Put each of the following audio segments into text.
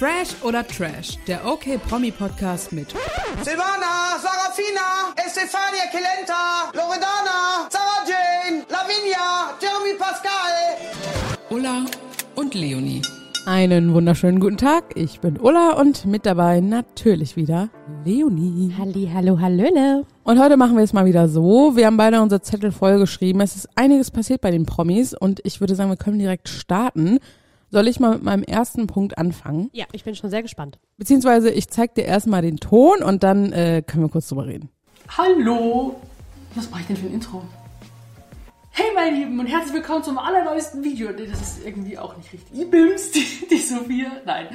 Fresh oder Trash, der OK Promi Podcast mit Silvana, Sarafina, Estefania Kelenta, Loredana, Sarah Jane, Lavinia, Jeremy Pascal. Ulla und Leonie. Einen wunderschönen guten Tag. Ich bin Ulla und mit dabei natürlich wieder Leonie. Halli, hallo, hallöle. Und heute machen wir es mal wieder so. Wir haben beide unsere Zettel vollgeschrieben. Es ist einiges passiert bei den Promis und ich würde sagen, wir können direkt starten. Soll ich mal mit meinem ersten Punkt anfangen? Ja, ich bin schon sehr gespannt. Beziehungsweise ich zeig dir erstmal den Ton und dann äh, können wir kurz drüber reden. Hallo! Was mache ich denn für ein Intro? Hey meine Lieben und herzlich willkommen zum allerneuesten Video. Nee, das ist irgendwie auch nicht richtig. Die Bims, die, die Sophia. Nein.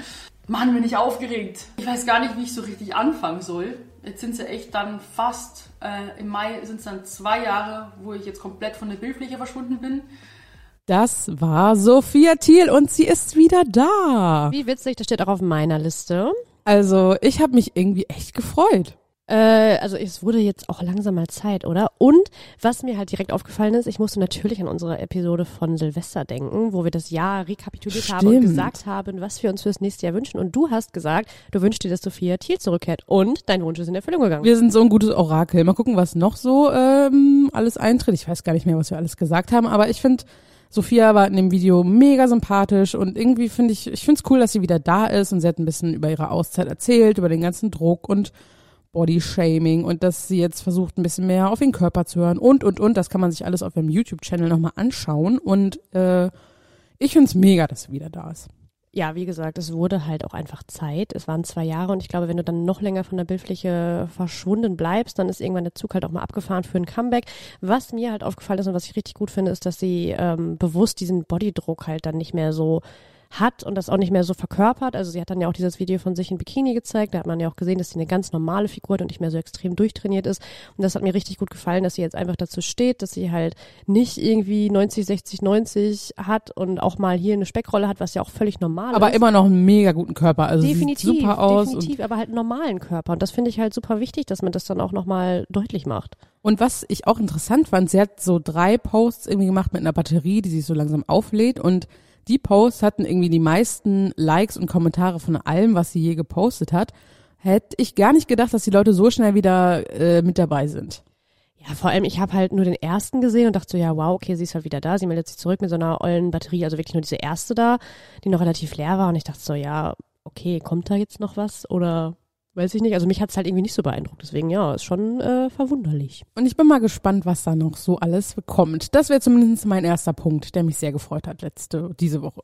Mann, bin ich aufgeregt. Ich weiß gar nicht, wie ich so richtig anfangen soll. Jetzt sind es ja echt dann fast, äh, im Mai sind es dann zwei Jahre, wo ich jetzt komplett von der Bildfläche verschwunden bin. Das war Sophia Thiel und sie ist wieder da. Wie witzig, das steht auch auf meiner Liste. Also ich habe mich irgendwie echt gefreut. Äh, also es wurde jetzt auch langsam mal Zeit, oder? Und was mir halt direkt aufgefallen ist, ich musste natürlich an unsere Episode von Silvester denken, wo wir das Jahr rekapituliert haben und Stimmt. gesagt haben, was wir uns fürs nächste Jahr wünschen. Und du hast gesagt, du wünschst dir, dass Sophia Thiel zurückkehrt. Und dein Wunsch ist in Erfüllung gegangen. Wir sind so ein gutes Orakel. Mal gucken, was noch so ähm, alles eintritt. Ich weiß gar nicht mehr, was wir alles gesagt haben, aber ich finde, Sophia war in dem Video mega sympathisch und irgendwie finde ich, ich finde es cool, dass sie wieder da ist und sie hat ein bisschen über ihre Auszeit erzählt, über den ganzen Druck und Bodyshaming und dass sie jetzt versucht, ein bisschen mehr auf den Körper zu hören und, und, und. Das kann man sich alles auf ihrem YouTube-Channel nochmal anschauen und äh, ich finde es mega, dass sie wieder da ist. Ja, wie gesagt, es wurde halt auch einfach Zeit. Es waren zwei Jahre und ich glaube, wenn du dann noch länger von der Bildfläche verschwunden bleibst, dann ist irgendwann der Zug halt auch mal abgefahren für ein Comeback. Was mir halt aufgefallen ist und was ich richtig gut finde, ist, dass sie ähm, bewusst diesen Bodydruck halt dann nicht mehr so hat und das auch nicht mehr so verkörpert. Also sie hat dann ja auch dieses Video von sich in Bikini gezeigt. Da hat man ja auch gesehen, dass sie eine ganz normale Figur hat und nicht mehr so extrem durchtrainiert ist. Und das hat mir richtig gut gefallen, dass sie jetzt einfach dazu steht, dass sie halt nicht irgendwie 90, 60, 90 hat und auch mal hier eine Speckrolle hat, was ja auch völlig normal Aber ist. immer noch einen mega guten Körper. Also definitiv, sieht super aus. definitiv, aber halt einen normalen Körper. Und das finde ich halt super wichtig, dass man das dann auch nochmal deutlich macht. Und was ich auch interessant fand, sie hat so drei Posts irgendwie gemacht mit einer Batterie, die sich so langsam auflädt und die Posts hatten irgendwie die meisten Likes und Kommentare von allem, was sie je gepostet hat. Hätte ich gar nicht gedacht, dass die Leute so schnell wieder äh, mit dabei sind. Ja, vor allem, ich habe halt nur den ersten gesehen und dachte so, ja, wow, okay, sie ist halt wieder da. Sie meldet sich zurück mit so einer ollen Batterie, also wirklich nur diese erste da, die noch relativ leer war. Und ich dachte so, ja, okay, kommt da jetzt noch was? Oder weiß ich nicht. Also mich hat's halt irgendwie nicht so beeindruckt. Deswegen, ja, ist schon äh, verwunderlich. Und ich bin mal gespannt, was da noch so alles kommt. Das wäre zumindest mein erster Punkt, der mich sehr gefreut hat letzte, diese Woche.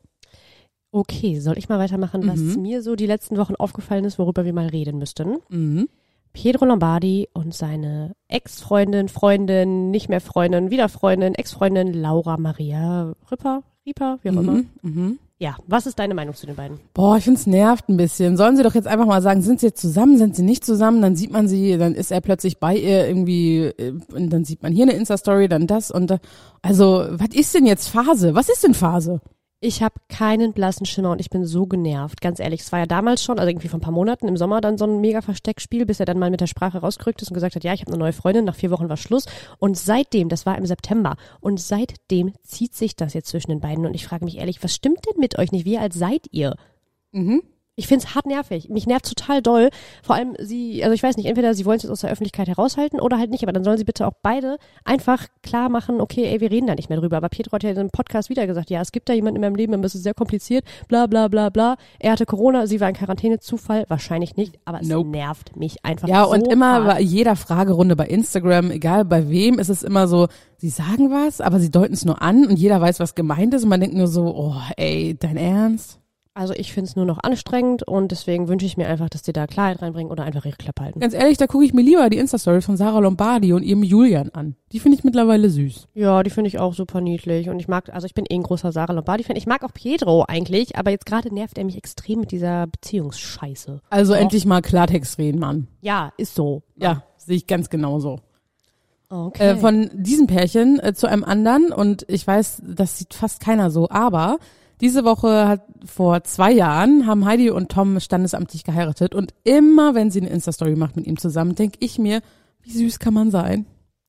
Okay, soll ich mal weitermachen, was Mhm. mir so die letzten Wochen aufgefallen ist, worüber wir mal reden müssten? Mhm. Pedro Lombardi und seine Ex-Freundin, Freundin, nicht mehr Freundin, wieder Freundin, Ex-Freundin Laura Maria Ripper, Rieper, wie auch immer. Mhm. Ja, was ist deine Meinung zu den beiden? Boah, ich find's nervt ein bisschen. Sollen sie doch jetzt einfach mal sagen, sind sie jetzt zusammen, sind sie nicht zusammen, dann sieht man sie, dann ist er plötzlich bei ihr irgendwie, äh, und dann sieht man hier eine Insta-Story, dann das und da. Also, was ist denn jetzt Phase? Was ist denn Phase? Ich habe keinen blassen Schimmer und ich bin so genervt, ganz ehrlich. Es war ja damals schon, also irgendwie vor ein paar Monaten im Sommer dann so ein mega Versteckspiel, bis er dann mal mit der Sprache rausgerückt ist und gesagt hat, ja, ich habe eine neue Freundin, nach vier Wochen war Schluss. Und seitdem, das war im September, und seitdem zieht sich das jetzt zwischen den beiden. Und ich frage mich ehrlich, was stimmt denn mit euch nicht? Wie alt seid ihr? Mhm. Ich find's hart nervig. Mich nervt total doll. Vor allem sie, also ich weiß nicht, entweder sie wollen es jetzt aus der Öffentlichkeit heraushalten oder halt nicht, aber dann sollen sie bitte auch beide einfach klar machen, okay, ey, wir reden da nicht mehr drüber. Aber Pietro hat ja in einem Podcast wieder gesagt, ja, es gibt da jemanden in meinem Leben, es ist sehr kompliziert, bla bla bla bla. Er hatte Corona, sie war in Quarantäne, Zufall, wahrscheinlich nicht, aber es Nope. nervt mich einfach Ja, so und immer hart. bei jeder Fragerunde bei Instagram, egal bei wem, ist es immer so, sie sagen was, aber sie deuten es nur an und jeder weiß, was gemeint ist und man denkt nur so, oh, ey, dein Ernst? Also ich find's nur noch anstrengend und deswegen wünsche ich mir einfach, dass die da Klarheit reinbringen oder einfach ihre Klappe halten. Ganz ehrlich, da gucke ich mir lieber die Insta-Story von Sarah Lombardi und ihrem Julian an. Die finde ich mittlerweile süß. Ja, die finde ich auch super niedlich. Und ich mag, also ich bin eh ein großer Sarah Lombardi-Fan. Ich mag auch Pietro eigentlich, aber jetzt gerade nervt er mich extrem mit dieser Beziehungsscheiße. Also Doch. endlich mal Klartext reden, Mann. Ja, ist so. Ja, sehe ich ganz genauso. Okay. Äh, von diesem Pärchen äh, zu einem anderen und ich weiß, das sieht fast keiner so, aber diese Woche hat vor zwei Jahren haben Heidi und Tom standesamtlich geheiratet und immer wenn sie eine Insta-Story macht mit ihm zusammen, denke ich mir, wie süß kann man sein?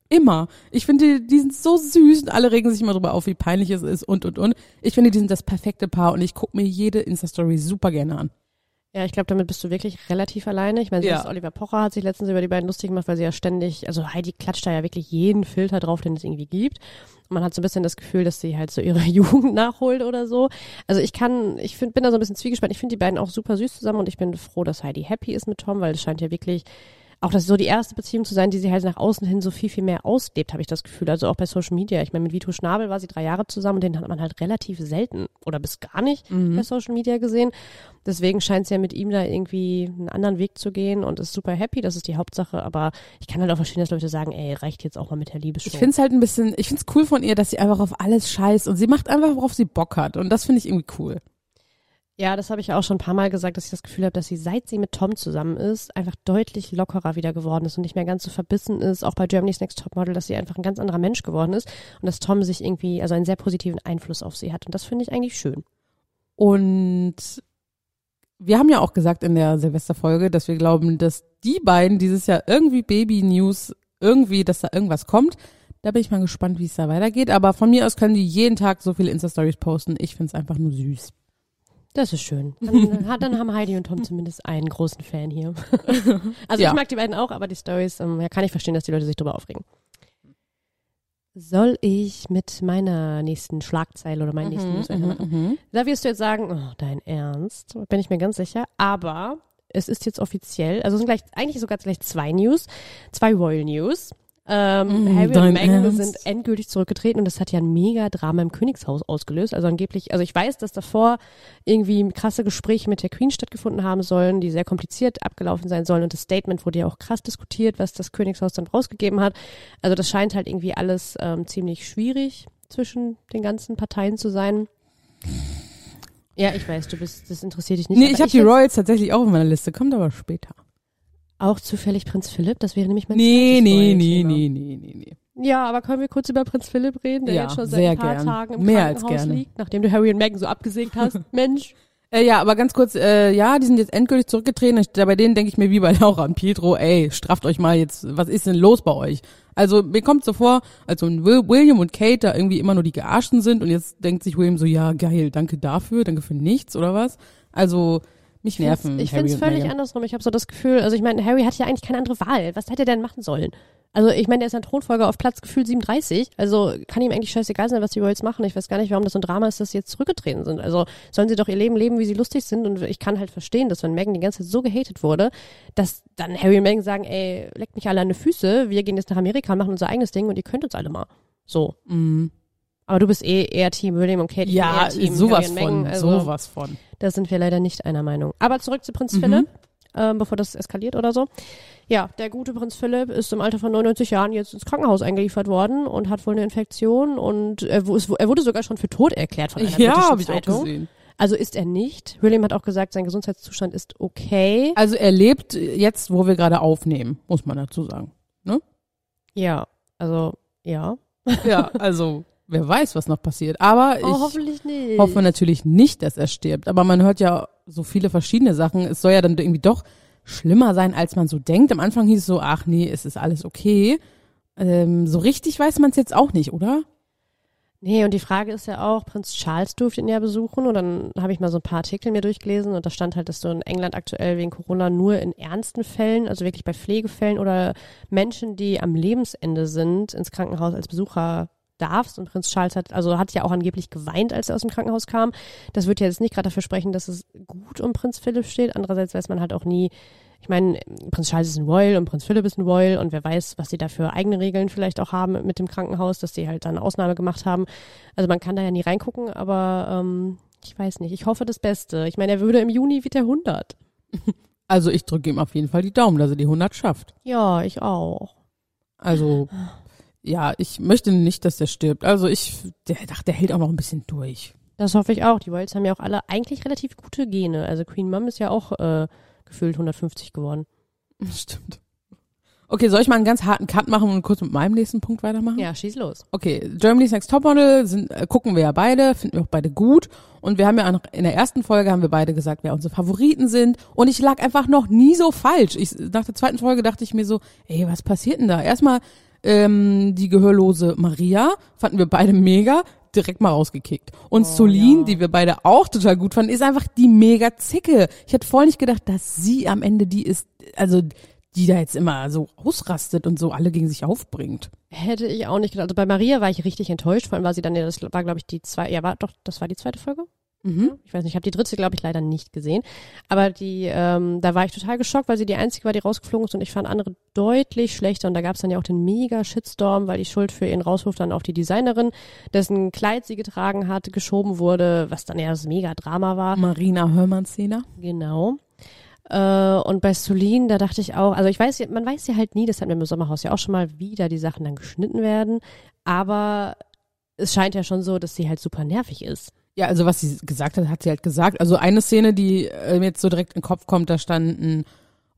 Immer. Ich finde, die, sind so süß und alle regen sich immer drüber auf, wie peinlich es ist und und und. Ich finde, die sind das perfekte Paar und ich gucke mir jede Insta-Story super gerne an. Ja, ich glaube, damit bist du wirklich relativ alleine. Ich meine, Ja. Oliver Pocher hat sich letztens über die beiden lustig gemacht, weil sie ja ständig, also Heidi klatscht da ja wirklich jeden Filter drauf, den es irgendwie gibt. Und man hat so ein bisschen das Gefühl, dass sie halt so ihre Jugend nachholt oder so. Also ich kann, ich find, bin da so ein bisschen zwiegespannt. Ich finde die beiden auch super süß zusammen und ich bin froh, dass Heidi happy ist mit Tom, weil es scheint ja wirklich auch das so die erste Beziehung zu sein, die sie halt nach außen hin so viel, viel mehr auslebt, habe ich das Gefühl. Also auch bei Social Media. Ich meine, mit Vito Schnabel war sie drei Jahre zusammen und den hat man halt relativ selten oder bis gar nicht bei Social Media gesehen. Deswegen scheint es ja mit ihm da irgendwie einen anderen Weg zu gehen und ist super happy, das ist die Hauptsache. Aber ich kann halt auch verstehen, dass Leute sagen, ey, reicht jetzt auch mal mit der Liebesshow. Ich finde es halt ein bisschen, ich finde es cool von ihr, dass sie einfach auf alles scheißt und sie macht einfach, worauf sie Bock hat. Und das finde ich irgendwie cool. Ja, das habe ich ja auch schon ein paar Mal gesagt, dass ich das Gefühl habe, dass sie, seit sie mit Tom zusammen ist, einfach deutlich lockerer wieder geworden ist und nicht mehr ganz so verbissen ist, auch bei Germany's Next Topmodel, dass sie einfach ein ganz anderer Mensch geworden ist und dass Tom sich irgendwie, also einen sehr positiven Einfluss auf sie hat. Und das finde ich eigentlich schön. Und wir haben ja auch gesagt in der Silvesterfolge, dass wir glauben, dass die beiden dieses Jahr irgendwie Baby News, irgendwie, dass da irgendwas kommt. Da bin ich mal gespannt, wie es da weitergeht. Aber von mir aus können die jeden Tag so viele Insta-Stories posten. Ich finde es einfach nur süß. Das ist schön. Dann, hat- dann haben Heidi und Tom zumindest einen großen Fan hier. Also Ja. ich mag die beiden auch, aber die Stories, ähm, ja, kann ich verstehen, dass die Leute sich drüber aufregen. Soll ich mit meiner nächsten Schlagzeile oder meinen nächsten News weitermachen? Da wirst du jetzt sagen, oh, dein Ernst, bin ich mir ganz sicher. Aber es ist jetzt offiziell, also es sind gleich, eigentlich sogar gleich zwei News, zwei Royal News. Ähm, Mm, Harry und Meghan Ernst? sind endgültig zurückgetreten und das hat ja ein mega Drama im Königshaus ausgelöst. Also angeblich, also ich weiß, dass davor irgendwie krasse Gespräche mit der Queen stattgefunden haben sollen, die sehr kompliziert abgelaufen sein sollen und das Statement wurde ja auch krass diskutiert, was das Königshaus dann rausgegeben hat. Also das scheint halt irgendwie alles ähm, ziemlich schwierig zwischen den ganzen Parteien zu sein. Ja, ich weiß, du bist, das interessiert dich nicht. Nee, ich habe die Royals tatsächlich auch in meiner Liste. Kommt aber später. Auch zufällig Prinz Philipp, das wäre nämlich mein Nee, nee, nee, nee, nee, nee, nee. Ja, aber können wir kurz über Prinz Philipp reden, der Ja, jetzt schon seit ein paar gern. Tagen im Mehr als Krankenhaus gerne. liegt, nachdem du Harry und Meghan so abgesägt hast. Mensch. Äh, ja, aber ganz kurz, äh, ja, die sind jetzt endgültig zurückgetreten. Ich, bei denen denke ich mir wie bei Laura und Pietro, ey, strafft euch mal jetzt, was ist denn los bei euch? Also mir kommt so vor, als wenn William und Kate da irgendwie immer nur die Gearschten sind und jetzt denkt sich William so, ja, geil, danke dafür, danke für nichts oder was? Also mich nerven Ich finde es und völlig Meghan. andersrum. Ich habe so das Gefühl, also ich meine, Harry hat ja eigentlich keine andere Wahl. Was hätte er denn machen sollen? Also ich meine, der ist ein Thronfolger auf Platz gefühlt 37. Also kann ihm eigentlich scheißegal sein, was die Royals machen. Ich weiß gar nicht, warum das so ein Drama ist, dass sie jetzt zurückgetreten sind. Also sollen sie doch ihr Leben leben, wie sie lustig sind. Und ich kann halt verstehen, dass wenn Meghan die ganze Zeit so gehatet wurde, dass dann Harry und Meghan sagen, ey, leckt mich alle an die Füße, wir gehen jetzt nach Amerika, machen unser eigenes Ding und ihr könnt uns alle mal. So. Mhm. Aber du bist eh eher Team William und Kate. bin Ja, Team sowas von. Also, sowas von. Da sind wir leider nicht einer Meinung. Aber zurück zu Prinz Mhm. Philipp, ähm, bevor das eskaliert oder so. Ja, der gute Prinz Philipp ist im Alter von 99 Jahren jetzt ins Krankenhaus eingeliefert worden und hat wohl eine Infektion und er, er wurde sogar schon für tot erklärt von einer Ja, habe ich auch gesehen. Also ist er nicht. William hat auch gesagt, sein Gesundheitszustand ist okay. Also er lebt jetzt, wo wir gerade aufnehmen, muss man dazu sagen. Ja, also ja. Ja, also wer weiß, was noch passiert. Aber ich Oh, hoffentlich nicht. hoffe natürlich nicht, dass er stirbt. Aber man hört ja so viele verschiedene Sachen. Es soll ja dann irgendwie doch schlimmer sein, als man so denkt. Am Anfang hieß es so, ach nee, es ist alles okay. Ähm, so richtig weiß man es jetzt auch nicht, oder? Nee, und die Frage ist ja auch, Prinz Charles durfte ihn ja besuchen und dann habe ich mal so ein paar Artikel mir durchgelesen und da stand halt, dass du in England aktuell wegen Corona nur in ernsten Fällen, also wirklich bei Pflegefällen oder Menschen, die am Lebensende sind, ins Krankenhaus als Besucher darfst und Prinz Charles hat, also hat ja auch angeblich geweint, als er aus dem Krankenhaus kam. Das wird ja jetzt nicht gerade dafür sprechen, dass es gut um Prinz Philipp steht. Andererseits weiß man halt auch nie, ich meine, Prinz Charles ist ein Royal und Prinz Philipp ist ein Royal und wer weiß, was sie da für eigene Regeln vielleicht auch haben mit dem Krankenhaus, dass sie halt da eine Ausnahme gemacht haben. Also man kann da ja nie reingucken, aber ähm, ich weiß nicht. Ich hoffe das Beste. Ich meine, er würde im Juni wieder 100. Also ich drücke ihm auf jeden Fall die Daumen, dass er die 100 schafft. Ja, ich auch. Also ja, ich möchte nicht, dass der stirbt. Also ich, der dachte, der hält auch noch ein bisschen durch. Das hoffe ich auch. Die Royals haben ja auch alle eigentlich relativ gute Gene. Also Queen Mom ist ja auch äh, gefühlt 150 geworden. Stimmt. Okay, soll ich mal einen ganz harten Cut machen und kurz mit meinem nächsten Punkt weitermachen? Ja, schieß los. Okay, Germany's Next Topmodel sind, äh, gucken wir ja beide, finden wir auch beide gut. Und wir haben ja auch in der ersten Folge haben wir beide gesagt, wer unsere Favoriten sind. Und ich lag einfach noch nie so falsch. Ich, nach der zweiten Folge dachte ich mir so, ey, was passiert denn da? Erstmal ähm, die gehörlose Maria, fanden wir beide mega. direkt mal rausgekickt. Und Solin, die wir beide auch total gut fanden, ist einfach die mega Zicke. Ich hätte voll nicht gedacht, dass sie am Ende die ist, also die da jetzt immer so ausrastet und so alle gegen sich aufbringt. Hätte ich auch nicht gedacht. Also bei Maria war ich richtig enttäuscht, vor allem war sie dann, ja, das war glaube ich die zwei, ja war doch, das war die zweite Folge? Mhm. Ich weiß nicht, ich habe die dritte, glaube ich, leider nicht gesehen. Aber die, ähm, da war ich total geschockt, weil sie die einzige war, die rausgeflogen ist und ich fand andere deutlich schlechter. Und da gab es dann ja auch den mega Shitstorm, weil die Schuld für ihren Rauswurf dann auf die Designerin, dessen Kleid sie getragen hat, geschoben wurde, was dann ja das mega Drama war. Marina Hörmann-Szene. Genau. Äh, und bei Solin, da dachte ich auch, also ich weiß, man weiß ja halt nie, das hatten wir im Sommerhaus ja auch schon mal, wie da die Sachen dann geschnitten werden. Aber es scheint ja schon so, dass sie halt super nervig ist. Ja, also was sie gesagt hat, hat sie halt gesagt. Also eine Szene, die äh, mir jetzt so direkt in den Kopf kommt, da standen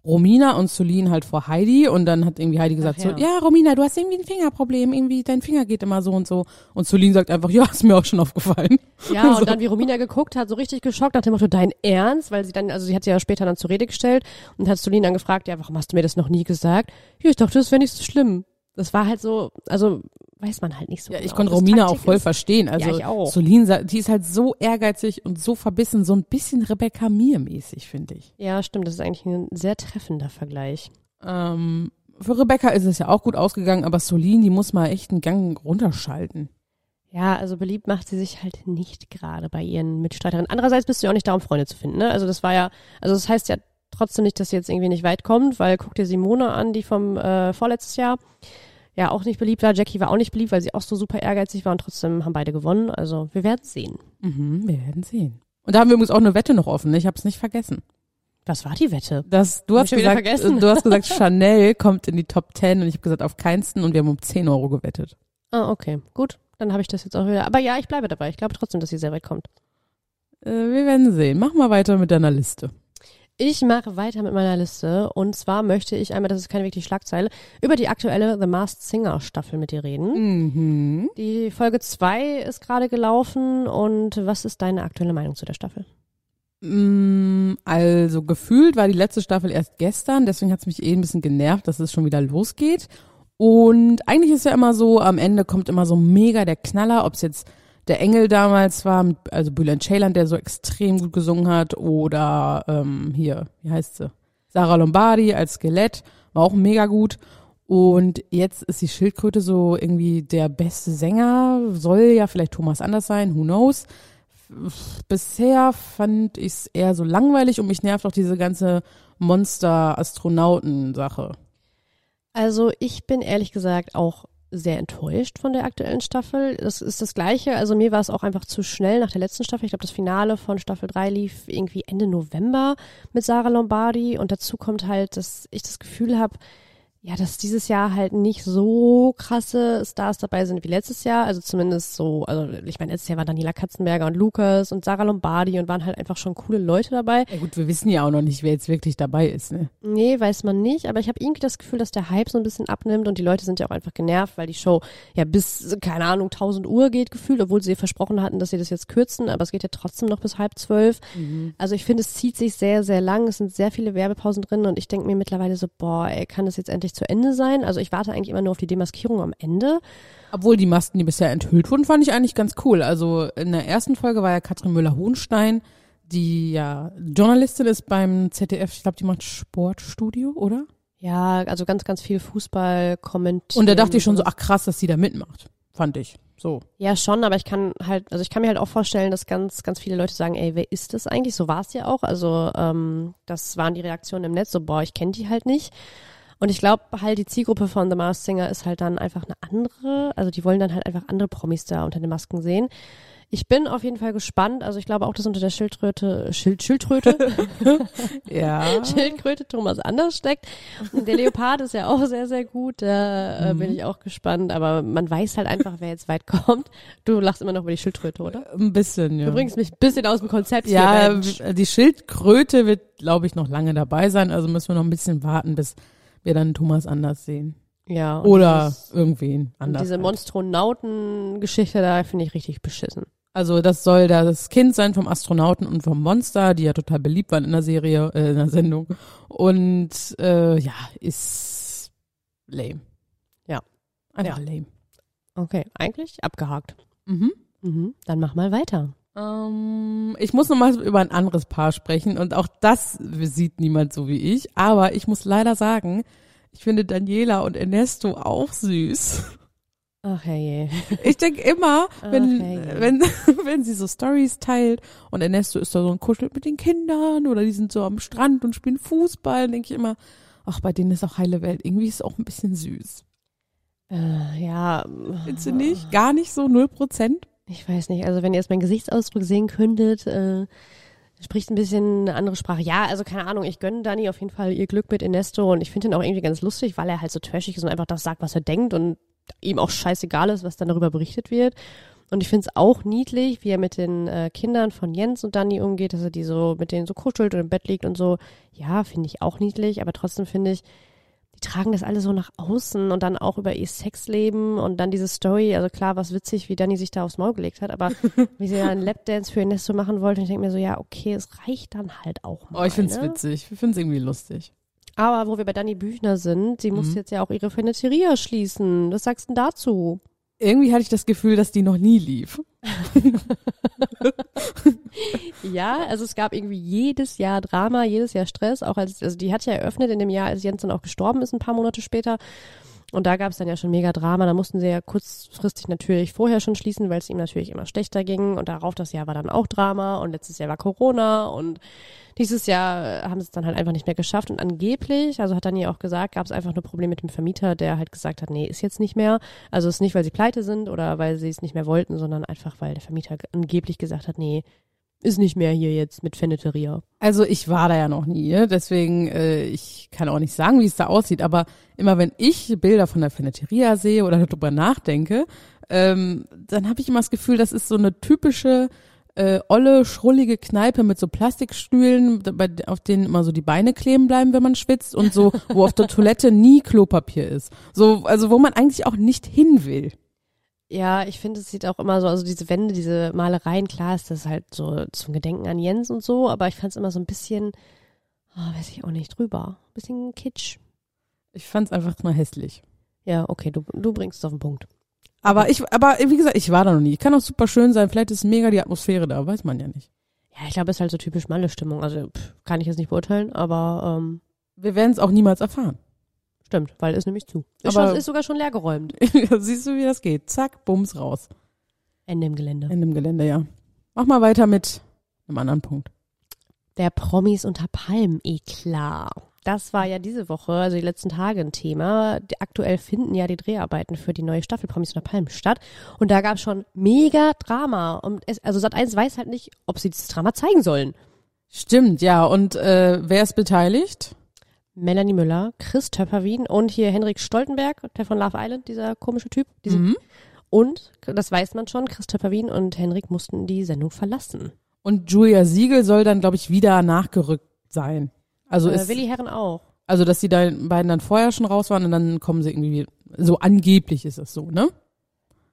Romina und Solin halt vor Heidi und dann hat irgendwie Heidi gesagt Ach ja. so, ja Romina, du hast irgendwie ein Fingerproblem, irgendwie dein Finger geht immer so und so. Und Solin sagt einfach, ja, ist mir auch schon aufgefallen. Ja, So. und dann wie Romina geguckt hat, so richtig geschockt nach dem Motto, dein Ernst? Weil sie dann, also sie hat sie ja später dann zur Rede gestellt und hat Solin dann gefragt, ja, warum hast du mir das noch nie gesagt? Ja, ich dachte, das wäre nicht so schlimm. Das war halt so, also weiß man halt nicht so Ja, genau. ich konnte Romina auch Taktik voll ist. verstehen. Also Ja, ich auch. Solin, die ist halt so ehrgeizig und so verbissen, so ein bisschen Rebecca Mir mäßig, finde ich. Ja, stimmt, das ist eigentlich ein sehr treffender Vergleich. Ähm, für Rebecca ist es ja auch gut ausgegangen, aber Solin, die muss mal echt einen Gang runterschalten. Ja, also beliebt macht sie sich halt nicht gerade bei ihren Mitstreiterinnen. Andererseits bist du ja auch nicht da, um Freunde zu finden, ne? Also das war ja, also das heißt ja trotzdem nicht, dass sie jetzt irgendwie nicht weit kommt, weil guck dir Simone an, die vom äh, vorletztes Jahr ja auch nicht beliebt war. Jackie war auch nicht beliebt, weil sie auch so super ehrgeizig war und trotzdem haben beide gewonnen. Also wir werden sehen. Mhm, wir werden sehen. Und da haben wir übrigens auch eine Wette noch offen. ne? Ich habe es nicht vergessen. Was war die Wette? Das, du Hab hast gesagt, vergessen. du hast gesagt, Chanel kommt in die Top 10 und ich habe gesagt, auf keinsten und wir haben um 10 Euro gewettet. Ah, okay, gut. Dann habe ich das jetzt auch wieder. Aber ja, ich bleibe dabei. Ich glaube trotzdem, dass sie sehr weit kommt. Äh, wir werden sehen. Mach mal weiter mit deiner Liste. Ich mache weiter mit meiner Liste und zwar möchte ich einmal, das ist keine wirkliche Schlagzeile, über die aktuelle The Masked Singer Staffel mit dir reden. Mhm. Die Folge 2 ist gerade gelaufen und was ist deine aktuelle Meinung zu der Staffel? Mm, Also gefühlt war die letzte Staffel erst gestern, deswegen hat es mich eh ein bisschen genervt, dass es schon wieder losgeht. Und eigentlich ist ja immer so, am Ende kommt immer so mega der Knaller, ob es jetzt der Engel damals war, mit- also Bülent Ceylan, der so extrem gut gesungen hat, oder ähm, hier, wie heißt sie? Sarah Lombardi als Skelett, war auch mega gut. Und jetzt ist die Schildkröte so irgendwie der beste Sänger, soll ja vielleicht Thomas Anders sein, who knows. Bisher fand ich es eher so langweilig und mich nervt auch diese ganze Monster-Astronauten-Sache. Also ich bin ehrlich gesagt auch sehr enttäuscht von der aktuellen Staffel. Das ist das Gleiche. Also mir war es auch einfach zu schnell nach der letzten Staffel. Ich glaube, das Finale von Staffel 3 lief irgendwie Ende November mit Sarah Lombardi. Und dazu kommt halt, dass ich das Gefühl habe, ja, dass dieses Jahr halt nicht so krasse Stars dabei sind wie letztes Jahr. Also zumindest so, also ich meine, letztes Jahr waren Daniela Katzenberger und Lukas und Sarah Lombardi und waren halt einfach schon coole Leute dabei. Ja gut, wir wissen ja auch noch nicht, wer jetzt wirklich dabei ist. Ne? Nee, weiß man nicht, aber ich habe irgendwie das Gefühl, dass der Hype so ein bisschen abnimmt und die Leute sind ja auch einfach genervt, weil die Show ja bis, keine Ahnung, 1000 Uhr geht gefühlt, obwohl sie versprochen hatten, dass sie das jetzt kürzen, aber es geht ja trotzdem noch bis halb zwölf. Also ich finde, es zieht sich sehr, sehr lang, es sind sehr viele Werbepausen drin und ich denke mir mittlerweile so, boah, ey, kann das jetzt endlich zu Ende sein? Also ich warte eigentlich immer nur auf die Demaskierung am Ende. Obwohl die Masken, die bisher enthüllt wurden, fand ich eigentlich ganz cool. Also in der ersten Folge war ja Katrin Müller-Hohenstein, die ja Journalistin ist beim ZDF. Ich glaube, die macht Sportstudio, oder? Ja, also ganz, ganz viel Fußball kommentieren. Und da dachte ich schon so, ach krass, dass sie da mitmacht. Fand ich. So. Ja, schon, aber ich kann halt, also ich kann mir halt auch vorstellen, dass ganz, ganz viele Leute sagen, ey, wer ist das eigentlich? So war es ja auch. Also ähm, das waren die Reaktionen im Netz, so, boah, ich kenne die halt nicht. Und ich glaube halt, die Zielgruppe von The Masked Singer ist halt dann einfach eine andere. Also die wollen dann halt einfach andere Promis da unter den Masken sehen. Ich bin auf jeden Fall gespannt. Also ich glaube auch, dass unter der Schildkröte, Schild, Schildkröte, Ja. Schildkröte Thomas anders steckt. Und der Leopard ist ja auch sehr, sehr gut. Da äh, bin ich auch gespannt. Aber man weiß halt einfach, wer jetzt weit kommt. Du lachst immer noch über die Schildkröte, oder? Ein bisschen, ja. Du bringst mich ein bisschen aus dem Konzept hier, ja, Mensch. die Schildkröte wird, glaube ich, noch lange dabei sein. Also müssen wir noch ein bisschen warten, bis wir dann Thomas anders sehen. Ja. Oder dieses- irgendwen anders. diese. Monstronauten-Geschichte da finde ich richtig beschissen. Also das soll das Kind sein vom Astronauten und vom Monster, die ja total beliebt waren in der Serie, äh, in der Sendung. Und äh, ja, ist lame. Ja. Einfach Ja. lame. Okay, eigentlich abgehakt. Mhm. Mhm. Dann mach mal weiter. Ähm, ich muss noch mal über ein anderes Paar sprechen und auch das sieht niemand so wie ich. Aber ich muss leider sagen, ich finde Daniela und Ernesto auch süß. Ach herrje. Ich denke immer, wenn, Okay. wenn, wenn sie so Stories teilt und Ernesto ist da so und kuschelt mit den Kindern oder die sind so am Strand und spielen Fußball, denke ich immer, ach, bei denen ist auch heile Welt. Irgendwie ist es auch ein bisschen süß. Äh, ja, Findest du nicht? Gar nicht so, null Prozent? Ich weiß nicht. Also wenn ihr jetzt meinen Gesichtsausdruck sehen könntet, äh, spricht ein bisschen eine andere Sprache. Ja, also keine Ahnung, ich gönne Dani auf jeden Fall ihr Glück mit Ernesto und ich finde ihn auch irgendwie ganz lustig, weil er halt so trashig ist und einfach das sagt, was er denkt und ihm auch scheißegal ist, was dann darüber berichtet wird. Und ich finde es auch niedlich, wie er mit den äh, Kindern von Jens und Dani umgeht, dass er die so mit denen so kuschelt und im Bett liegt und so. Ja, finde ich auch niedlich, aber trotzdem finde ich, tragen das alle so nach außen und dann auch über ihr Sexleben und dann diese Story. Also klar, was witzig, wie Dani sich da aufs Maul gelegt hat, aber wie sie da einen Lapdance für Ernesto machen wollte, und ich denke mir so, ja, okay, es reicht dann halt auch mal. Oh, ich find's ne? witzig. Ich find's irgendwie lustig. Aber wo wir bei Dani Büchner sind, sie muss Mhm. jetzt ja auch ihre Feneteria schließen. Was sagst du denn dazu? Irgendwie hatte ich das Gefühl, dass die noch nie lief. Ja, also es gab irgendwie jedes Jahr Drama, jedes Jahr Stress. Auch als, also die hat ja eröffnet in dem Jahr, als Jens dann auch gestorben ist, ein paar Monate später. Und da gab es dann ja schon mega Drama. Da mussten sie ja kurzfristig natürlich vorher schon schließen, weil es ihm natürlich immer schlechter ging. Und darauf das Jahr war dann auch Drama. Und letztes Jahr war Corona. Und dieses Jahr haben sie es dann halt einfach nicht mehr geschafft. Und angeblich, also hat Dani auch gesagt, gab es einfach nur Probleme mit dem Vermieter, der halt gesagt hat, nee, ist jetzt nicht mehr. Also es ist nicht, weil sie pleite sind oder weil sie es nicht mehr wollten, sondern einfach, weil der Vermieter angeblich gesagt hat, nee, ist nicht mehr hier jetzt mit Feneteria. Also ich war da ja noch nie, ne? deswegen äh, ich kann auch nicht sagen, wie es da aussieht, aber immer wenn ich Bilder von der Feneteria sehe oder darüber nachdenke, ähm, dann habe ich immer das Gefühl, das ist so eine typische äh, olle, schrullige Kneipe mit so Plastikstühlen, bei, auf denen immer so die Beine kleben bleiben, wenn man schwitzt und so, wo auf der Toilette nie Klopapier ist. So, also wo man eigentlich auch nicht hin will. Ja, ich finde, es sieht auch immer so, also diese Wände, diese Malereien, klar ist das halt so zum Gedenken an Jens und so, aber ich fand es immer so ein bisschen, oh, weiß ich auch nicht, drüber. Ein bisschen kitsch. Ich fand's einfach mal hässlich. Ja, okay, du, du bringst es auf den Punkt. Aber ich, aber wie gesagt, ich war da noch nie. Kann auch super schön sein. Vielleicht ist mega die Atmosphäre da, weiß man ja nicht. Ja, ich glaube, es ist halt so typisch Malle-Stimmung. Also pff, kann ich jetzt nicht beurteilen, aber ähm, Wir werden es auch niemals erfahren. Stimmt, weil ist nämlich zu. Ist, Aber- schon, ist sogar schon leer geräumt. Siehst du, wie das geht? Zack, bums raus. Ende im Gelände. In dem Gelände, ja. Mach mal weiter mit einem anderen Punkt. Der Promis unter Palmen, eklar. Das war ja diese Woche, also die letzten Tage ein Thema. Aktuell finden ja die Dreharbeiten für die neue Staffel Promis unter Palmen statt. Und da gab es schon mega Drama. Und es, also Sat1 weiß halt nicht, ob sie dieses Drama zeigen sollen. Stimmt, ja. Und äh, wer ist beteiligt? Melanie Müller, Chris Töpperwien und hier Henrik Stoltenberg, der von Love Island, dieser komische Typ. Diese, Mhm. Und, das weiß man schon, Chris Töpperwien und Henrik mussten die Sendung verlassen. Und Julia Siegel soll dann, glaube ich, wieder nachgerückt sein. Also äh, ist, Willi Herren auch. also dass die beiden dann vorher schon raus waren und dann kommen sie irgendwie, so angeblich ist es so, ne?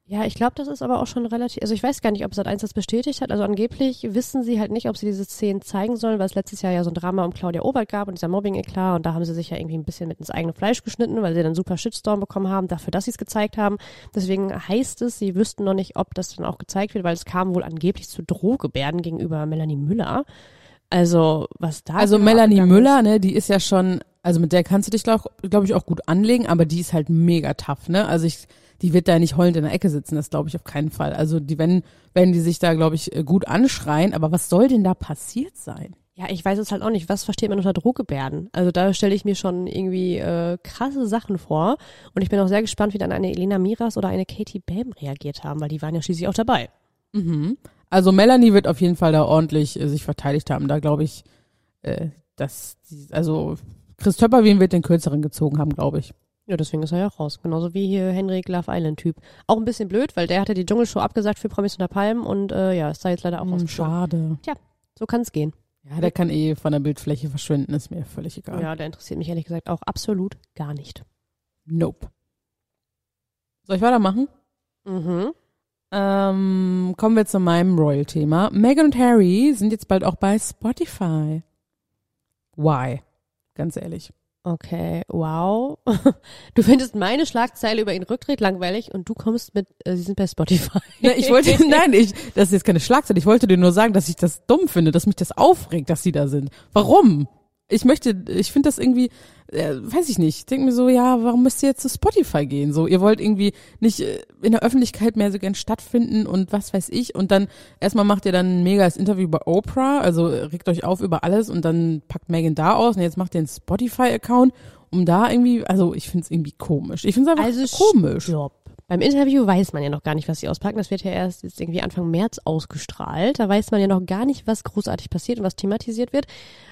Ja, ich glaube, das ist aber auch schon relativ, also ich weiß gar nicht, ob Sat1 das bestätigt hat. Also angeblich wissen sie halt nicht, ob sie diese Szenen zeigen sollen, weil es letztes Jahr ja so ein Drama um Claudia Obert gab und dieser Mobbing-Eklat und da haben sie sich ja irgendwie ein bisschen mit ins eigene Fleisch geschnitten, weil sie dann super Shitstorm bekommen haben, dafür, dass sie es gezeigt haben. Deswegen heißt es, sie wüssten noch nicht, ob das dann auch gezeigt wird, weil es kam wohl angeblich zu Drohgebärden gegenüber Melanie Müller. Also, was da Also genau Melanie Müller, ne, die ist ja schon, also mit der kannst du dich, glaube glaub ich, auch gut anlegen, aber die ist halt mega tough, ne? Also ich, die wird da nicht heulend in der Ecke sitzen, das glaube ich auf keinen Fall. Also die, wenn, wenn die sich da, glaube ich, äh, gut anschreien, aber was soll denn da passiert sein? Ja, ich weiß es halt auch nicht. Was versteht man unter Drohgebärden? Also da stelle ich mir schon irgendwie äh, krasse Sachen vor. Und ich bin auch sehr gespannt, wie dann eine Elena Miras oder eine Katie Bam reagiert haben, weil die waren ja schließlich auch dabei. Mhm. Also Melanie wird auf jeden Fall da ordentlich äh, sich verteidigt haben. Da glaube ich, äh, dass die, also Chris Töpperwien wird den kürzeren gezogen haben, glaube ich. Ja, deswegen ist er ja auch raus. Genauso wie hier Henrik Love Island Typ. Auch ein bisschen blöd, weil der hatte die Dschungelshow abgesagt für Promis unter Palmen und äh, ja, ist da jetzt leider auch Hm, rausgeflogen. schade. So kann es gehen. Ja, der kann eh von der Bildfläche verschwinden, ist mir völlig egal. Ja, der interessiert mich ehrlich gesagt auch absolut gar nicht. Nope. Soll ich weitermachen? Mhm. Ähm, kommen wir zu meinem Royal-Thema. Meghan und Harry sind jetzt bald auch bei Spotify. Why? Ganz ehrlich. Okay, wow. Du findest meine Schlagzeile über ihn Rücktritt langweilig und du kommst mit, äh, sie sind bei Spotify. Ne, ich wollte, nein, ich, das ist jetzt keine Schlagzeile. Ich wollte dir nur sagen, dass ich das dumm finde, dass mich das aufregt, dass sie da sind. Warum? Ich möchte, ich finde das irgendwie, äh, weiß ich nicht. Ich denke mir so, ja, warum müsst ihr jetzt zu Spotify gehen? So, ihr wollt irgendwie nicht äh, in der Öffentlichkeit mehr so gern stattfinden und was weiß ich. Und dann erstmal macht ihr dann ein megas Interview bei Oprah, also regt euch auf über alles und dann packt Megan da aus und jetzt macht ihr einen Spotify-Account, um da irgendwie, also ich finde es irgendwie komisch. Ich finde es einfach Also komisch. Stopp. Beim Interview weiß man ja noch gar nicht, was sie auspacken. Das wird ja erst jetzt irgendwie Anfang März ausgestrahlt. Da weiß man ja noch gar nicht, was großartig passiert und was thematisiert wird.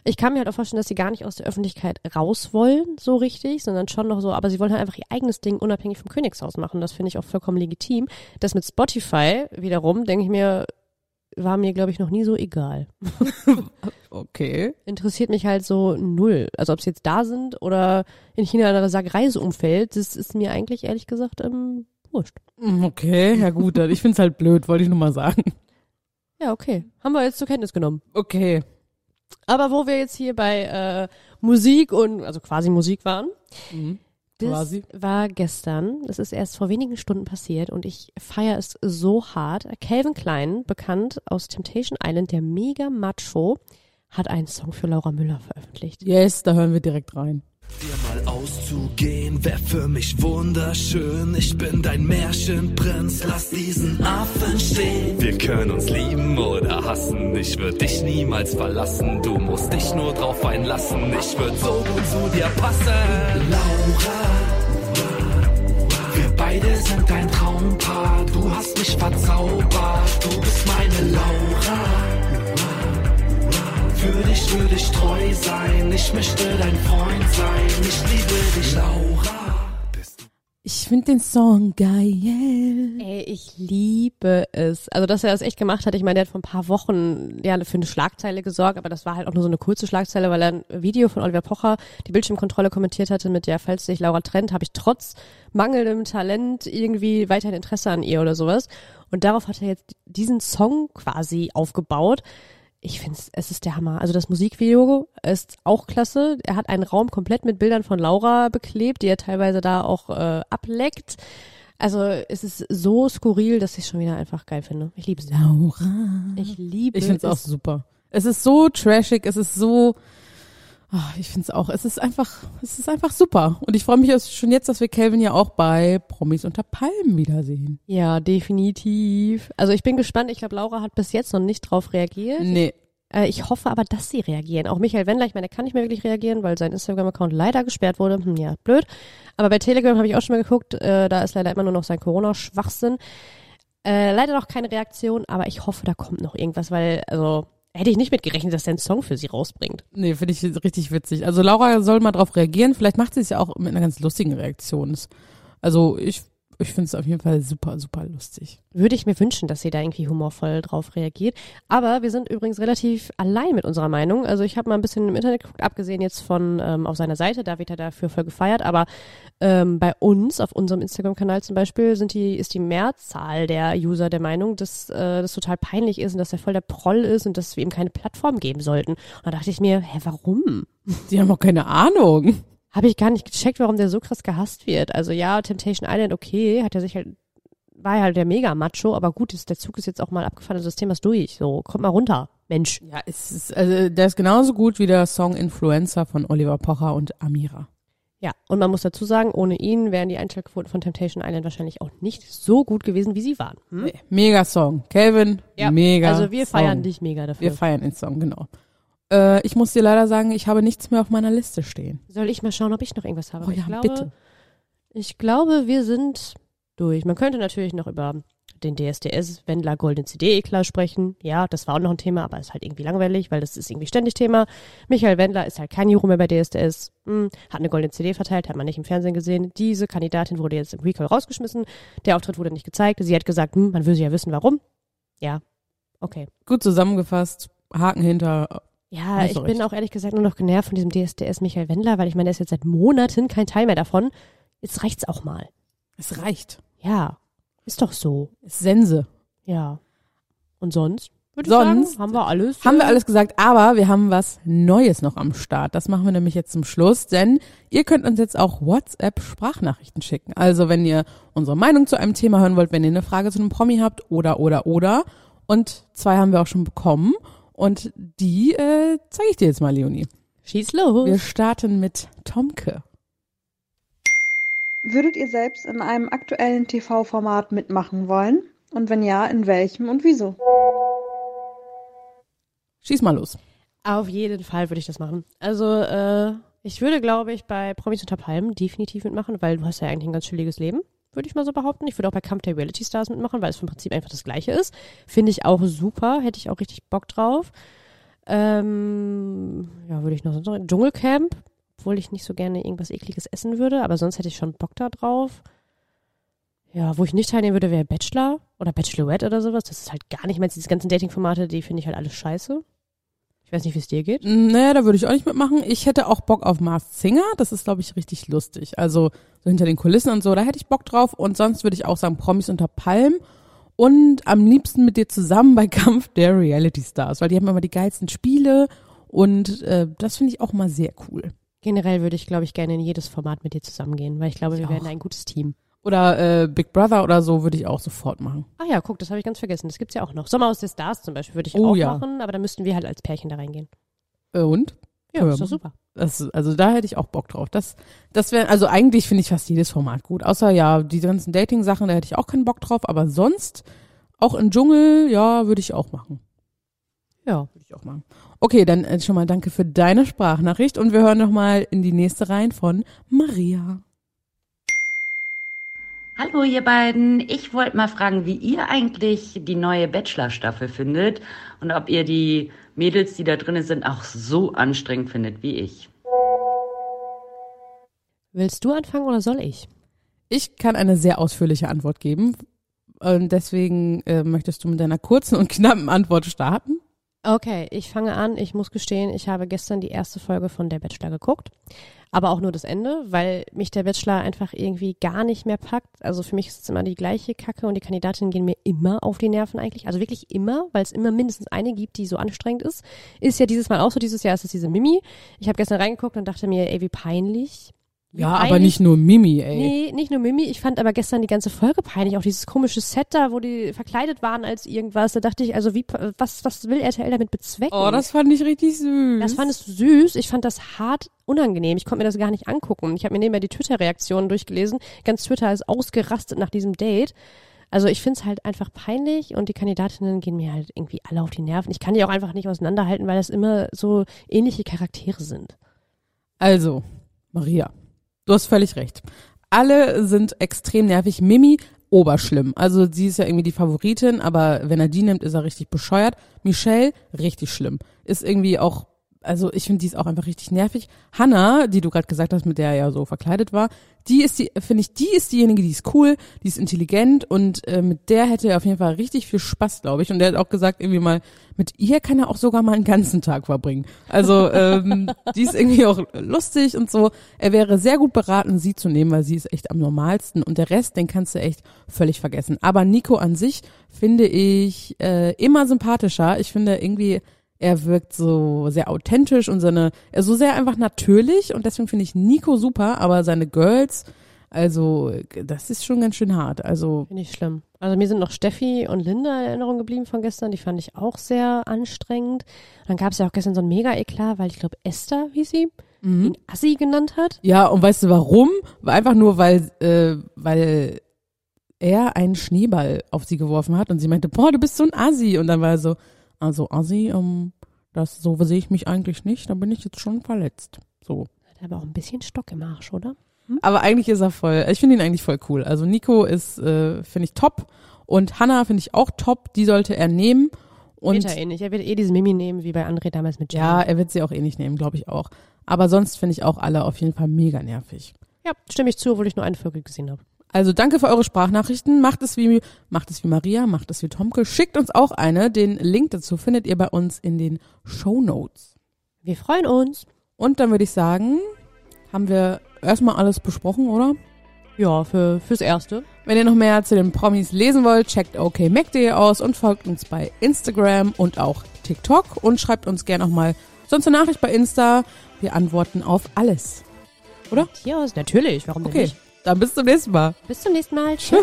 Ich kann mir halt auch vorstellen, dass sie gar nicht aus der Öffentlichkeit raus wollen, so richtig, sondern schon noch so, aber sie wollen halt einfach ihr eigenes Ding unabhängig vom Königshaus machen. Das finde ich auch vollkommen legitim. Das mit Spotify wiederum, denke ich mir, war mir, glaube ich, noch nie so egal. Okay. Interessiert mich halt so null. Also ob sie jetzt da sind oder in China in einer Reiseumfeld, das ist mir eigentlich ehrlich gesagt ähm, wurscht. Mm, Okay, ja gut, ich find's halt blöd, wollte ich nur mal sagen. Ja, okay. Haben wir jetzt zur Kenntnis genommen. Okay. Aber wo wir jetzt hier bei äh, Musik und, also quasi Musik waren, das Quasi. war gestern, das ist erst vor wenigen Stunden passiert und ich feiere es so hart. Calvin Klein, bekannt aus Temptation Island, der mega Macho, hat einen Song für Laura Müller veröffentlicht. Yes, da hören wir direkt rein. Dir mal auszugehen, wär für mich wunderschön. Ich bin dein Märchenprinz, lass diesen Affen stehen. Wir können uns lieben oder hassen, ich würd dich niemals verlassen. Du musst dich nur drauf einlassen, ich würd so gut zu dir passen. Laura, wir beide sind ein Traumpaar. Du hast mich verzaubert, du bist meine Laura. Für dich würde ich treu sein, ich möchte dein Freund sein. Ich liebe dich, Laura. Ich finde den Song geil. Ey, ich liebe es. Also, dass er das echt gemacht hat. Ich meine, der hat vor ein paar Wochen ja für eine Schlagzeile gesorgt, aber das war halt auch nur so eine kurze Schlagzeile, weil er ein Video von Oliver Pocher die Bildschirmkontrolle kommentiert hatte mit, ja, falls sich Laura trennt, habe ich trotz mangelndem Talent irgendwie weiterhin Interesse an ihr oder sowas. Und darauf hat er jetzt diesen Song quasi aufgebaut. Ich finde es ist der Hammer. Also das Musikvideo ist auch klasse. Er hat einen Raum komplett mit Bildern von Laura beklebt, die er teilweise da auch äh, ableckt. Also es ist so skurril, dass ich schon wieder einfach geil finde. Ich liebe es. Laura. Ich liebe Ich finde es auch super. Es ist so trashig, es ist so. Ah, ich finde es auch. Es ist einfach, es ist einfach super. Und ich freue mich schon jetzt, dass wir Calvin ja auch bei Promis unter Palmen wiedersehen. Ja, definitiv. Also ich bin gespannt. Ich glaube, Laura hat bis jetzt noch nicht drauf reagiert. Nee. Äh, ich hoffe aber, dass sie reagieren. Auch Michael Wendler, ich meine, der kann nicht mehr wirklich reagieren, weil sein Instagram-Account leider gesperrt wurde. Hm, ja, blöd. Aber bei Telegram habe ich auch schon mal geguckt. Äh, da ist leider immer nur noch sein Corona-Schwachsinn. Äh, leider noch keine Reaktion, aber ich hoffe, da kommt noch irgendwas, weil, also, hätte ich nicht mitgerechnet, dass der einen Song für sie rausbringt. Nee, finde ich richtig witzig. Also Laura soll mal drauf reagieren. Vielleicht macht sie es ja auch mit einer ganz lustigen Reaktion. Also ich, ich finde es auf jeden Fall super, super lustig. Würde ich mir wünschen, dass sie da irgendwie humorvoll drauf reagiert. Aber wir sind übrigens relativ allein mit unserer Meinung. Also ich habe mal ein bisschen im Internet geguckt, abgesehen jetzt von ähm, auf seiner Seite, da wird er dafür voll gefeiert. Aber ähm, bei uns, auf unserem Instagram-Kanal zum Beispiel, sind die, ist die Mehrzahl der User der Meinung, dass äh, das total peinlich ist und dass er voll der Proll ist und dass wir ihm keine Plattform geben sollten. Und da dachte ich mir, hä, warum? Die haben auch keine Ahnung. Habe ich gar nicht gecheckt, warum der so krass gehasst wird. Also ja, Temptation Island, okay, hat er sich halt, war ja halt der Mega-Macho, aber gut, ist, der Zug ist jetzt auch mal abgefahren, also das Thema ist durch. So, kommt mal runter, Mensch. Ja, es ist, also der ist genauso gut wie der Song Influencer von Oliver Pocher und Amira. Ja, und man muss dazu sagen, ohne ihn wären die Einschaltquoten von Temptation Island wahrscheinlich auch nicht so gut gewesen, wie sie waren. Hm? Mega Song. Calvin, Ja, mega Also wir feiern Song. dich mega dafür. Wir feiern den Song, genau. Äh, ich muss dir leider sagen, ich habe nichts mehr auf meiner Liste stehen. Soll ich mal schauen, ob ich noch irgendwas habe? Oh ja, ich glaube, bitte. Ich glaube, wir sind durch. Man könnte natürlich noch über den DSDS Wendler Golden CD Eklat sprechen. Ja, das war auch noch ein Thema, aber ist halt irgendwie langweilig, weil das ist irgendwie ständig Thema. Michael Wendler ist halt kein Juro mehr bei DSDS, hm, hat eine Golden CD verteilt, hat man nicht im Fernsehen gesehen. Diese Kandidatin wurde jetzt im Recall rausgeschmissen. Der Auftritt wurde nicht gezeigt. Sie hat gesagt, hm, man will sie ja wissen, warum. Ja, okay. Gut zusammengefasst, Haken hinter. Ja, Hast ich du bin recht. auch ehrlich gesagt nur noch genervt von diesem DSDS Michael Wendler, weil ich meine, der ist jetzt seit Monaten kein Teil mehr davon. Jetzt reicht's auch mal. Es reicht. Ja, ist doch so. Es ist Sense. Ja. Und sonst? Sonst sagen, haben wir alles. haben wir alles gesagt, aber wir haben was Neues noch am Start. Das machen wir nämlich jetzt zum Schluss, denn ihr könnt uns jetzt auch WhatsApp-Sprachnachrichten schicken. Also wenn ihr unsere Meinung zu einem Thema hören wollt, wenn ihr eine Frage zu einem Promi habt oder, oder, oder. Und zwei haben wir auch schon bekommen. Und die äh, zeige ich dir jetzt mal, Leonie. Schieß los. Wir starten mit Tomke. Würdet ihr selbst in einem aktuellen TV-Format mitmachen wollen? Und wenn ja, in welchem und wieso? Schieß mal los. Auf jeden Fall würde ich das machen. Also, äh, ich würde, glaube ich, bei Promis unter Palmen definitiv mitmachen, weil du hast ja eigentlich ein ganz chilliges Leben, würde ich mal so behaupten. Ich würde auch bei Kampf der Reality Stars mitmachen, weil es vom Prinzip einfach das Gleiche ist. Finde ich auch super, hätte ich auch richtig Bock drauf. Ähm, ja, würde ich noch sonst noch. Dschungelcamp, obwohl ich nicht so gerne irgendwas ekliges essen würde, aber sonst hätte ich schon Bock da drauf. Ja, wo ich nicht teilnehmen würde, wäre Bachelor oder Bachelorette oder sowas. Das ist halt gar nicht mehr diese ganzen Dating-Formate, die finde ich halt alles scheiße. Ich weiß nicht, wie es dir geht. Naja, da würde ich auch nicht mitmachen. Ich hätte auch Bock auf Mars Singer. Das ist, glaube ich, richtig lustig. Also so hinter den Kulissen und so, da hätte ich Bock drauf. Und sonst würde ich auch sagen Promis unter Palm. Und am liebsten mit dir zusammen bei Kampf der Reality Stars, weil die haben immer die geilsten Spiele. Und äh, das finde ich auch mal sehr cool. Generell würde ich, glaube ich, gerne in jedes Format mit dir zusammengehen, weil ich glaube, Ich wir werden auch. ein gutes Team. Oder äh, Big Brother oder so würde ich auch sofort machen. Ah ja, guck, das habe ich ganz vergessen. Das gibt's ja auch noch. Sommer aus der Stars zum Beispiel würde ich Oh auch ja. machen, aber da müssten wir halt als Pärchen da reingehen. Äh, und? Ja, Ja, ist doch super. Das, also da hätte ich auch Bock drauf. Das, das wäre, also eigentlich finde ich fast jedes Format gut. Außer ja, die ganzen Dating-Sachen, da hätte ich auch keinen Bock drauf. Aber sonst, auch im Dschungel, ja, würde ich auch machen. Ja. Würde ich auch machen. Okay, dann äh, schon mal danke für deine Sprachnachricht und wir hören noch mal in die nächste rein von Maria. Hallo ihr beiden, ich wollte mal fragen, wie ihr eigentlich die neue Bachelor-Staffel findet und ob ihr die Mädels, die da drin sind, auch so anstrengend findet wie ich. Willst du anfangen oder soll ich? Ich kann eine sehr ausführliche Antwort geben. Und deswegen äh, möchtest du mit deiner kurzen und knappen Antwort starten? Okay, ich fange an. Ich muss gestehen, ich habe gestern die erste Folge von Der Bachelor geguckt. Aber auch nur das Ende, weil mich der Bachelor einfach irgendwie gar nicht mehr packt. Also für mich ist es immer die gleiche Kacke und die Kandidatinnen gehen mir immer auf die Nerven eigentlich. Also wirklich immer, weil es immer mindestens eine gibt, die so anstrengend ist. Ist ja dieses Mal auch so, dieses Jahr ist es diese Mimi. Ich habe gestern reingeguckt und dachte mir, ey, wie peinlich. Ja, aber peinlich. nicht nur Mimi, ey. Nee, nicht nur Mimi. Ich fand aber gestern die ganze Folge peinlich. Auch dieses komische Set da, wo die verkleidet waren als irgendwas. Da dachte ich, also wie, was, was will RTL damit bezwecken? Oh, das fand ich richtig süß. Das fandest du süß. Ich fand das hart unangenehm. Ich konnte mir das gar nicht angucken. Ich habe mir nebenbei die Twitter-Reaktionen durchgelesen. Ganz Twitter ist ausgerastet nach diesem Date. Also ich find's halt einfach peinlich und die Kandidatinnen gehen mir halt irgendwie alle auf die Nerven. Ich kann die auch einfach nicht auseinanderhalten, weil das immer so ähnliche Charaktere sind. Also, Maria, du hast völlig recht. Alle sind extrem nervig. Mimi, oberschlimm. Also sie ist ja irgendwie die Favoritin, aber wenn er die nimmt, ist er richtig bescheuert. Michelle, richtig schlimm. Ist irgendwie auch, also ich finde, die ist auch einfach richtig nervig. Hannah, die du gerade gesagt hast, mit der er ja so verkleidet war, die ist die, finde ich, die ist diejenige, die ist cool, die ist intelligent und äh, mit der hätte er auf jeden Fall richtig viel Spaß, glaube ich. Und der hat auch gesagt, irgendwie mal, mit ihr kann er auch sogar mal einen ganzen Tag verbringen. Also ähm, die ist irgendwie auch lustig und so. Er wäre sehr gut beraten, sie zu nehmen, weil sie ist echt am normalsten und der Rest, den kannst du echt völlig vergessen. Aber Nico an sich finde ich äh, immer sympathischer. Ich finde irgendwie, er wirkt so sehr authentisch und seine, er ist so sehr einfach natürlich und deswegen finde ich Nico super, aber seine Girls, also das ist schon ganz schön hart. Also Finde ich schlimm. Also mir sind noch Steffi und Linda in Erinnerung geblieben von gestern. Die fand ich auch sehr anstrengend. Dann gab es ja auch gestern so ein Mega-Eklat, weil ich glaube Esther, wie sie, ihn Assi genannt hat. Ja, und weißt du warum? War Einfach nur, weil, äh, weil er einen Schneeball auf sie geworfen hat und sie meinte, boah, du bist so ein Assi. Und dann war er so, also Assi, ähm, das, so sehe ich mich eigentlich nicht, da bin ich jetzt schon verletzt. So. Hat aber auch ein bisschen Stock im Arsch, oder? Aber eigentlich ist er voll, ich finde ihn eigentlich voll cool. Also Nico ist, äh, finde ich top und Hannah finde ich auch top, die sollte er nehmen. Und Wird er eh nicht. Er wird eh diese Mimi nehmen, wie bei André damals mit Jenny. ja, er wird sie auch eh nicht nehmen, glaube ich auch. Aber sonst finde ich auch alle auf jeden Fall mega nervig. ja, stimme ich zu, obwohl ich nur eine Folge gesehen habe. Also danke für eure Sprachnachrichten. Macht es wie, macht es wie Maria, macht es wie Tomke. Schickt uns auch eine. Den Link dazu findet ihr bei uns in den Show Notes. Wir freuen uns. Und dann würde ich sagen, haben wir erstmal alles besprochen, oder? Ja, für, fürs Erste. Wenn ihr noch mehr zu den Promis lesen wollt, checkt okmac.de aus und folgt uns bei Instagram und auch TikTok und schreibt uns gerne auch mal sonst eine Nachricht bei Insta. Wir antworten auf alles. Ja, natürlich. Warum Okay, nicht? Dann bis zum nächsten Mal. Bis zum nächsten Mal. Tschüss.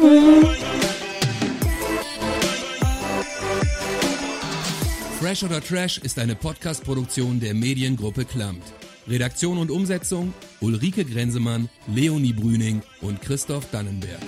Fresh oder Trash ist eine Podcast-Produktion der Mediengruppe Klammt. Redaktion und Umsetzung Ulrike Grenzemann, Leonie Brüning und Christoph Dannenberg.